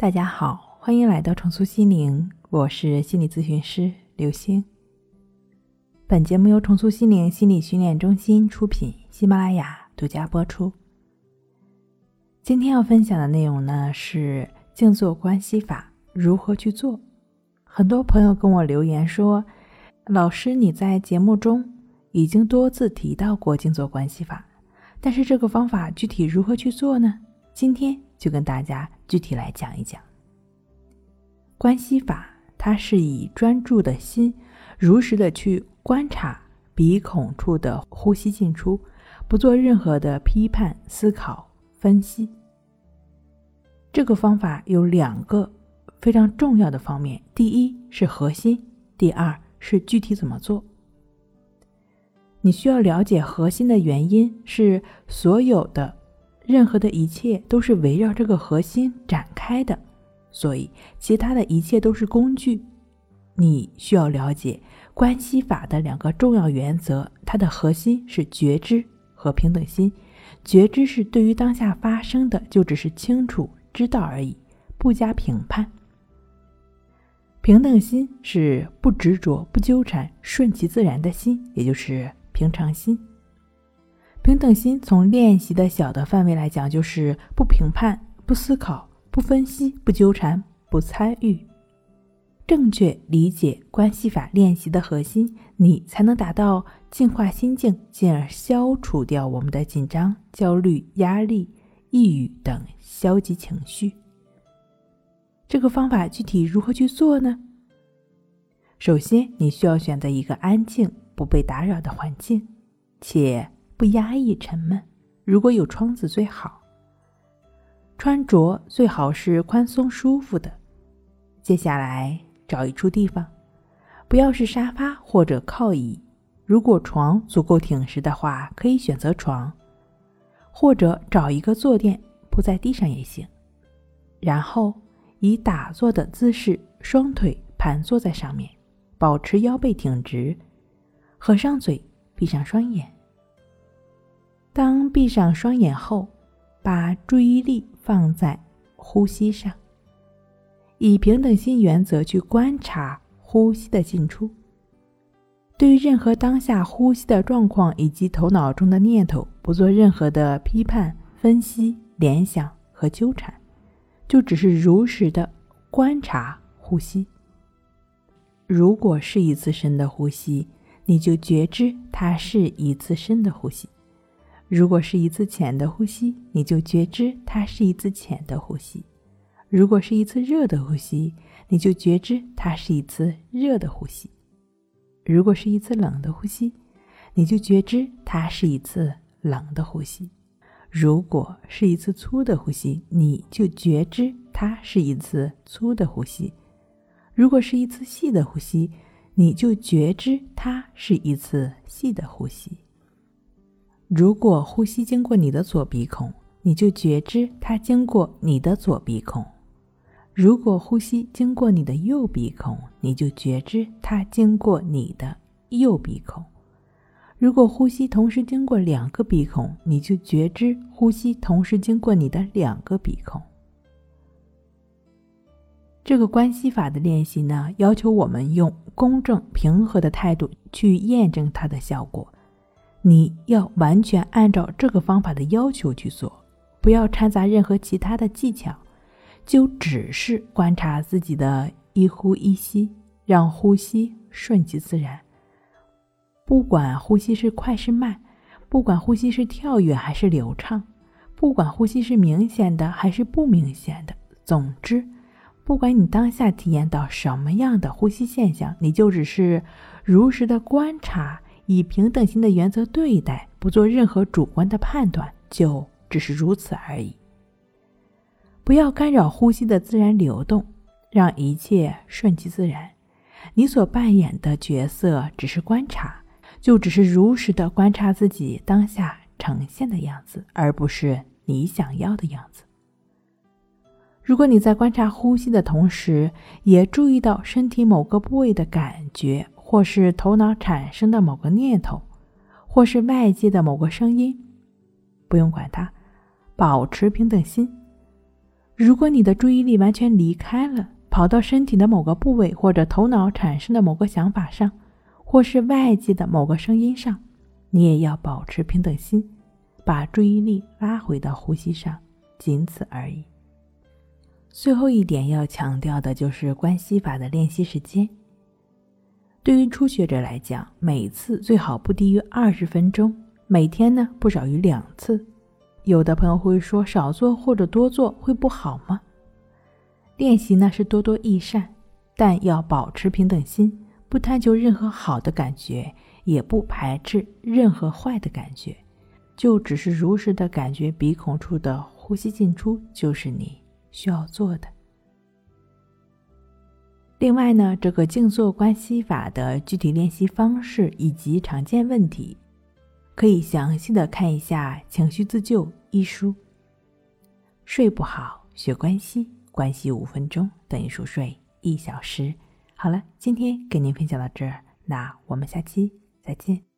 大家好，欢迎来到重塑心灵，我是心理咨询师刘星。本节目由重塑心灵心理训练中心出品，喜马拉雅独家播出。今天要分享的内容呢是静坐关系法如何去做。很多朋友跟我留言说，老师你在节目中已经多次提到过静坐关系法，但是这个方法具体如何去做呢？今天。就跟大家具体来讲一讲关系法，它是以专注的心，如实的去观察鼻孔处的呼吸进出，不做任何的批判、思考、分析。这个方法有两个非常重要的方面：第一是核心，第二是具体怎么做。你需要了解核心的原因是所有的。任何的一切都是围绕这个核心展开的，所以其他的一切都是工具。你需要了解关系法的两个重要原则，它的核心是觉知和平等心。觉知是对于当下发生的就只是清楚知道而已，不加评判。平等心是不执着、不纠缠、顺其自然的心，也就是平常心。平等心从练习的小的范围来讲，就是不评判、不思考、不分析、不纠缠、不参与。正确理解关系法练习的核心，你才能达到净化心境，进而消除掉我们的紧张、焦虑、压力、抑郁等消极情绪。这个方法具体如何去做呢？首先，你需要选择一个安静、不被打扰的环境，且。不压抑沉闷，如果有窗子最好。穿着最好是宽松舒服的。接下来找一处地方，不要是沙发或者靠椅。如果床足够挺实的话，可以选择床，或者找一个坐垫铺在地上也行。然后以打坐的姿势，双腿盘坐在上面，保持腰背挺直，合上嘴，闭上双眼。当闭上双眼后，把注意力放在呼吸上，以平等心原则去观察呼吸的进出。对于任何当下呼吸的状况以及头脑中的念头，不做任何的批判、分析、联想和纠缠，就只是如实的观察呼吸。如果是一次深的呼吸，你就觉知它是一次深的呼吸。如果是一次浅的呼吸，你就觉知它是一次浅的呼吸；如果是一次热的呼吸，你就觉知它是一次热的呼吸；如果是一次冷的呼吸，你就觉知它是一次冷的呼吸；如果是一次粗的呼吸，你就觉知它是一次粗的呼吸；如果是一次细的呼吸，你就觉知它是一次细的呼吸。如果呼吸经过你的左鼻孔，你就觉知它经过你的左鼻孔；如果呼吸经过你的右鼻孔，你就觉知它经过你的右鼻孔；如果呼吸同时经过两个鼻孔，你就觉知呼吸同时经过你的两个鼻孔。这个关系法的练习呢，要求我们用公正平和的态度去验证它的效果。你要完全按照这个方法的要求去做，不要掺杂任何其他的技巧，就只是观察自己的一呼一吸，让呼吸顺其自然。不管呼吸是快是慢，不管呼吸是跳跃还是流畅，不管呼吸是明显的还是不明显的，总之，不管你当下体验到什么样的呼吸现象，你就只是如实的观察。以平等心的原则对待，不做任何主观的判断，就只是如此而已。不要干扰呼吸的自然流动，让一切顺其自然。你所扮演的角色只是观察，就只是如实的观察自己当下呈现的样子，而不是你想要的样子。如果你在观察呼吸的同时，也注意到身体某个部位的感觉。或是头脑产生的某个念头，或是外界的某个声音，不用管它，保持平等心。如果你的注意力完全离开了，跑到身体的某个部位，或者头脑产生的某个想法上，或是外界的某个声音上，你也要保持平等心，把注意力拉回到呼吸上，仅此而已。最后一点要强调的就是关系法的练习时间。对于初学者来讲，每次最好不低于二十分钟，每天呢不少于两次。有的朋友会说，少做或者多做会不好吗？练习呢是多多益善，但要保持平等心，不贪求任何好的感觉，也不排斥任何坏的感觉，就只是如实的感觉鼻孔处的呼吸进出，就是你需要做的。另外呢，这个静坐观息法的具体练习方式以及常见问题，可以详细的看一下《情绪自救》一书。睡不好，学关息。关系五分钟等于熟睡一小时。好了，今天跟您分享到这儿，那我们下期再见。